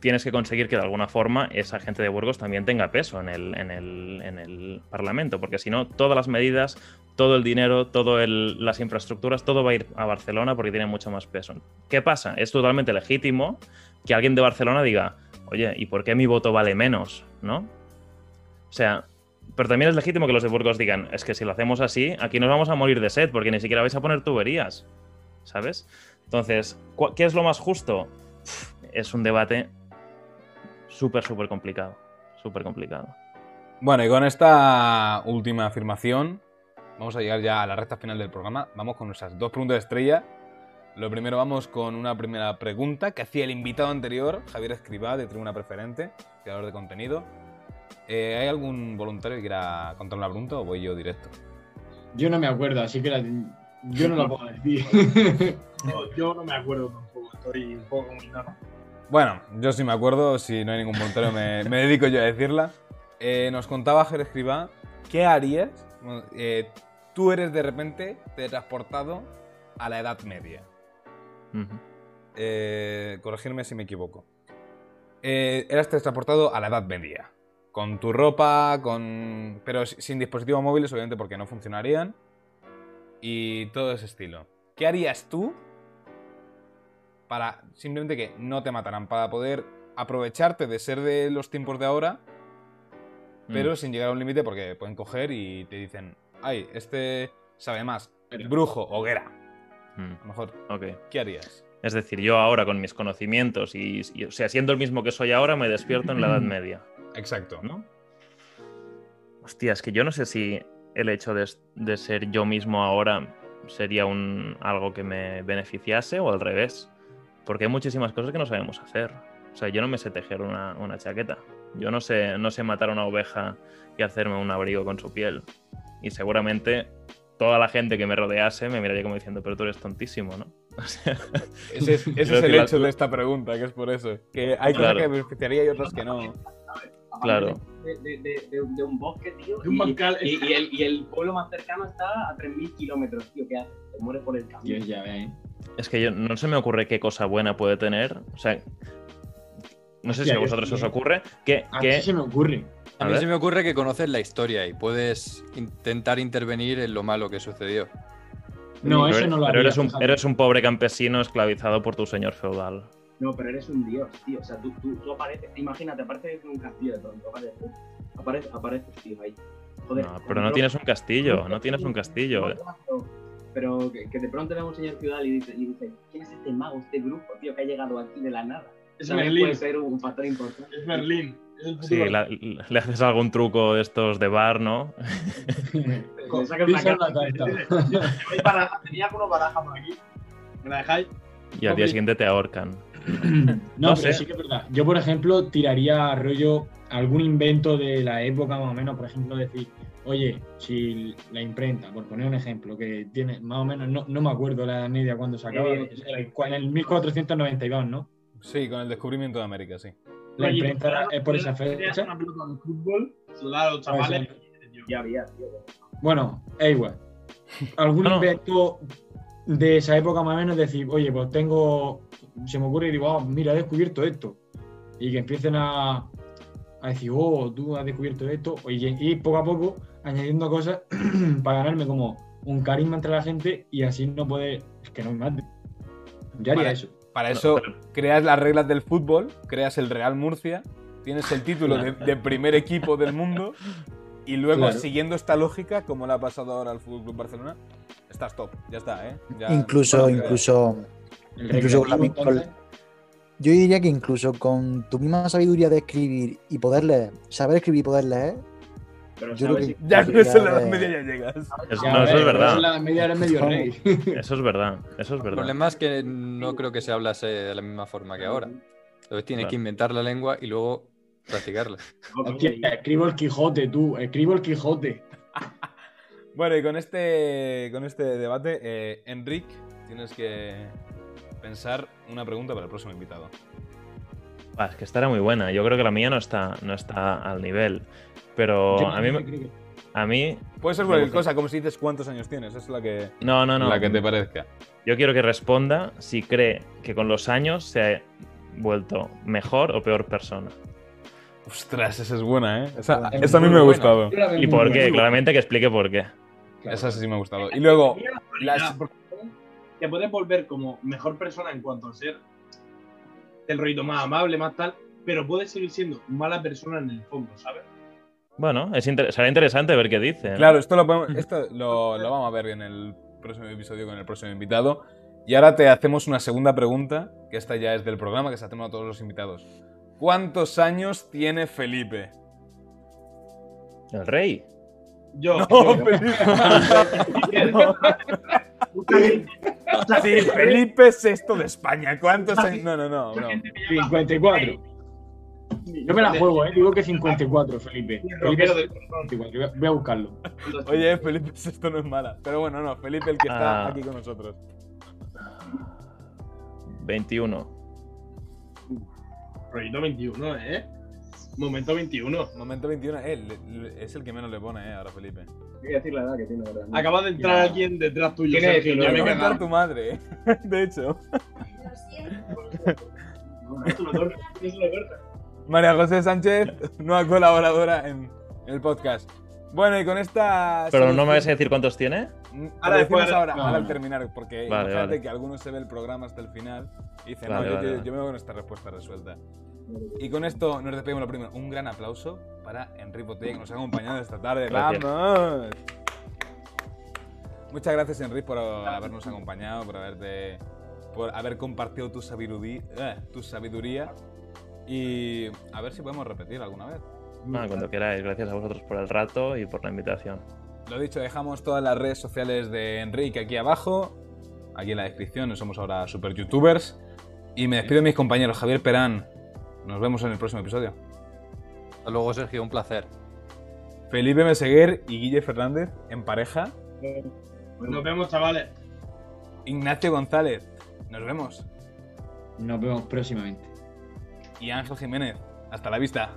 tienes que conseguir que de alguna forma esa gente de Burgos también tenga peso en el, en el, en el Parlamento, porque si no, todas las medidas, todo el dinero, todas las infraestructuras, todo va a ir a Barcelona porque tiene mucho más peso. ¿Qué pasa? Es totalmente legítimo que alguien de Barcelona diga, oye, ¿y por qué mi voto vale menos? ¿No? O sea, pero también es legítimo que los de Burgos digan, es que si lo hacemos así, aquí nos vamos a morir de sed porque ni siquiera vais a poner tuberías, ¿sabes? Entonces, ¿cu- ¿qué es lo más justo? Es un debate súper, súper complicado. Súper complicado. Bueno, y con esta última afirmación, vamos a llegar ya a la recta final del programa. Vamos con nuestras dos preguntas de estrella. Lo primero, vamos con una primera pregunta que hacía el invitado anterior, Javier Escribá, de Tribuna Preferente, creador de contenido. Eh, ¿Hay algún voluntario que quiera contar una pregunta o voy yo directo? Yo no me acuerdo, así que la- yo no la puedo decir. No, yo no me acuerdo tampoco, estoy un poco como Nano. Bueno, yo sí me acuerdo, si no hay ningún voluntario me, me dedico yo a decirla. Eh, nos contaba Javier Escribá, ¿qué harías? Eh, tú eres de repente transportado a la Edad Media. Eh, corregirme si me equivoco. Eh, eras transportado a la Edad Media. Con tu ropa, con. pero si- sin dispositivos móviles, obviamente, porque no funcionarían. Y todo ese estilo. ¿Qué harías tú para simplemente que no te mataran? Para poder aprovecharte de ser de los tiempos de ahora, pero Mm. sin llegar a un límite, porque pueden coger y te dicen, ay, este sabe más. Pero- Brujo, hoguera. Mm. A lo mejor. ¿qué harías? Es decir, yo ahora con mis conocimientos y, y, o sea, siendo el mismo que soy ahora, me despierto en la Edad Media, Exacto. ¿no? Hostia, es que yo no sé si el hecho de, de ser yo mismo ahora sería un, algo que me beneficiase o al revés. Porque hay muchísimas cosas que no sabemos hacer. O sea, yo no me sé tejer una, una chaqueta. Yo no sé, no sé matar a una oveja y hacerme un abrigo con su piel. Y seguramente toda la gente que me rodease me miraría como diciendo, pero tú eres tontísimo, ¿no? O sea, Ese es, ese es el hecho la- de esta pregunta, que es por eso. Que hay Claro. cosas que me beneficiaría y otras que no. Claro. De, de- de- de- de un bosque, tío. De un y, bancal. y- y el, y el pueblo más cercano está a 3.000 kilómetros, tío. ¿Qué haces? Te mueres por el camino. Dios, ya ve. Es que yo no se me ocurre qué cosa buena puede tener. O sea, no sé si a vosotros os ocurre que, A que- mí se me ocurre. A A mí se me ocurre que conoces la historia y puedes intentar intervenir en lo malo que sucedió. No, pero, eso no lo pero haría. eres, un, fíjate. eres un pobre campesino esclavizado por tu señor feudal. No, pero eres un dios, tío. O sea, tú, tú, tú apareces, imagínate, apareces en un castillo de pronto, apareces, apareces, apareces, tío, ahí. Joder, No, pero no tienes un castillo, no tienes un castillo. Pero que, que de pronto era un señor feudal y dice, y dice, ¿quién es este mago, este grupo, tío, que ha llegado aquí de la nada? Es También Merlín. puede ser un factor importante. Es Merlín. Es el Sí, la- le haces algún truco de estos de bar, ¿no? Le sacas una carta. Tenía algunos barajas por aquí. ¿Me la dejáis? Y al día siguiente te ahorcan. No, No pero sé. sí que es verdad. Yo, por ejemplo, tiraría rollo algún invento de la época más o menos, por ejemplo, decir, oye, si la imprenta, por poner un ejemplo, que tiene más o menos, no, no me acuerdo la edad media cuando se acaba, Eh, en el 1492, ¿no? Sí, con el descubrimiento de América, sí. La Oye, imprenta era- es por esa fecha. una pelota de fútbol, se lo da a los chavales. Ya había, tío. Bueno, es igual. Algún no. invento de esa época más o menos decir, oye, pues tengo, se me ocurre y digo, ah, mira, he descubierto esto. Y que empiecen a, a decir, oh, tú has descubierto esto. Y, y poco a poco añadiendo cosas para ganarme como un carisma entre la gente y así no poder, es que no me mate. Yo haría eso. Para Bueno, eso pero- creas las reglas del fútbol, creas el Real Murcia, tienes el título de, de primer equipo del mundo y luego, Claro. siguiendo esta lógica, como le ha pasado ahora al Fútbol Club Barcelona, estás top. Ya está, ¿eh? Ya- Incluso, incluso. El Incluso con la entonces, Yo diría que incluso con tu misma sabiduría de escribir y poder leer, saber escribir y poder leer, Pero Yo creo que- si- Ya con eso en la Edad. Media ya llegas. Es- no, eso es verdad. La media era medio rey. Eso es verdad. Eso es El verdad. problema es que no creo que se hablase de la misma forma que ahora. Entonces tienes Claro. que inventar la lengua y luego practicarla. Hostia, escribo el Quijote, tú, escribo el Quijote. Bueno, y con este, con este debate, eh, Enric, tienes que pensar una pregunta para el próximo invitado. Ah, es que esta era muy buena. Yo creo que la mía no está, no está al nivel. Pero Yo a mí, que- a mí. Puede ser cualquier cosa, como si dices cuántos años tienes, es la que, No, no, no. la que te parezca. Yo quiero que responda si cree que con los años se ha vuelto mejor o peor persona. Ostras, esa es buena, ¿eh? Esa, a mí me ha gustado. ¿Y por qué? Claramente que explique por qué. Claro. Esa sí me ha gustado. Y luego, Las... Te puedes volver como mejor persona en cuanto a ser el rollito más amable, más tal, pero puedes seguir siendo mala persona en el fondo, ¿sabes? Bueno, es inter- será interesante ver qué dice. ¿no? Claro, esto, lo, podemos- esto lo, lo vamos a ver en el próximo episodio con el próximo invitado. Y ahora te hacemos una segunda pregunta, que esta ya es del programa, que se hacemos a todos los invitados. ¿Cuántos años tiene Felipe? El rey. Yo. No, yo- Felipe. Sí, Felipe VI de España. ¿Cuántos años? No, no, no. no. 54. Yo me la juego, ¿eh? Digo que 54, Felipe. Felipe rockero es del corazón. 54. Voy a- buscarlo. Oye, Felipe VI no es mala. Pero bueno, no, Felipe el que está Ah. aquí con nosotros. 21. Rollito 21, ¿eh? Momento 21. Momento 21, él es el que menos le pone, eh, ahora Felipe. Voy a decir la edad que tiene, ¿verdad? Acaba de entrar alguien detrás tuyo, ¿Quién es? Sergio. ¿Quién Ya es? me he Voy a cagado. contar tu madre. De hecho. No, eso lo corta, eso lo corta. María José Sánchez, nueva colaboradora en el podcast. Bueno, y con esta. Pero no me vas a decir cuántos tiene. Mm, Ahora lo decimos ahora, no, ahora al no. terminar, porque Vale, imagínate vale. que alguno se ve el programa hasta el final y dice, Vale, no, yo, vale, yo- vale. yo me voy con esta respuesta resuelta. Y con esto nos despedimos lo primero. Un gran aplauso para Enrique Botella, que nos ha acompañado esta tarde. Gracias. ¡Vamos! Muchas gracias, Enrique, por habernos acompañado, por haberte por haber compartido tu sabiduría, eh, tu sabiduría y a ver si podemos repetir alguna vez. Cuando queráis. Gracias a vosotros por el rato y por la invitación. Lo dicho, dejamos todas las redes sociales de Enrique aquí abajo, aquí en la descripción, somos ahora super youtubers. Y me despido de mis compañeros, Javier Perán. Nos vemos en el próximo episodio. Hasta luego, Sergio, un placer. Felipe Meseguer y Guille Fernández en pareja. Nos vemos, chavales. Ignacio González. Nos vemos. Nos vemos próximamente. Y Ángel Jiménez. Hasta la vista.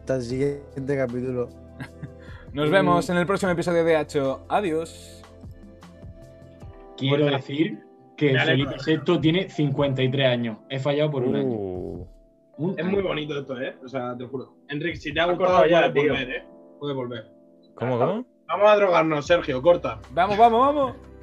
Hasta el siguiente capítulo. Nos vemos en el próximo episodio de Hacho. Adiós. Quiero decir que Me Felipe. VI tiene 53 años. He fallado por un año. Uh, Un Es año. muy bonito esto, ¿eh? O sea, te lo juro. Enrique, si te ha gustado, cortado ya, puedes tío. volver, ¿eh? Puedes volver. ¿Cómo, cómo? Vamos a drogarnos, Sergio, corta. Vamos, vamos, vamos.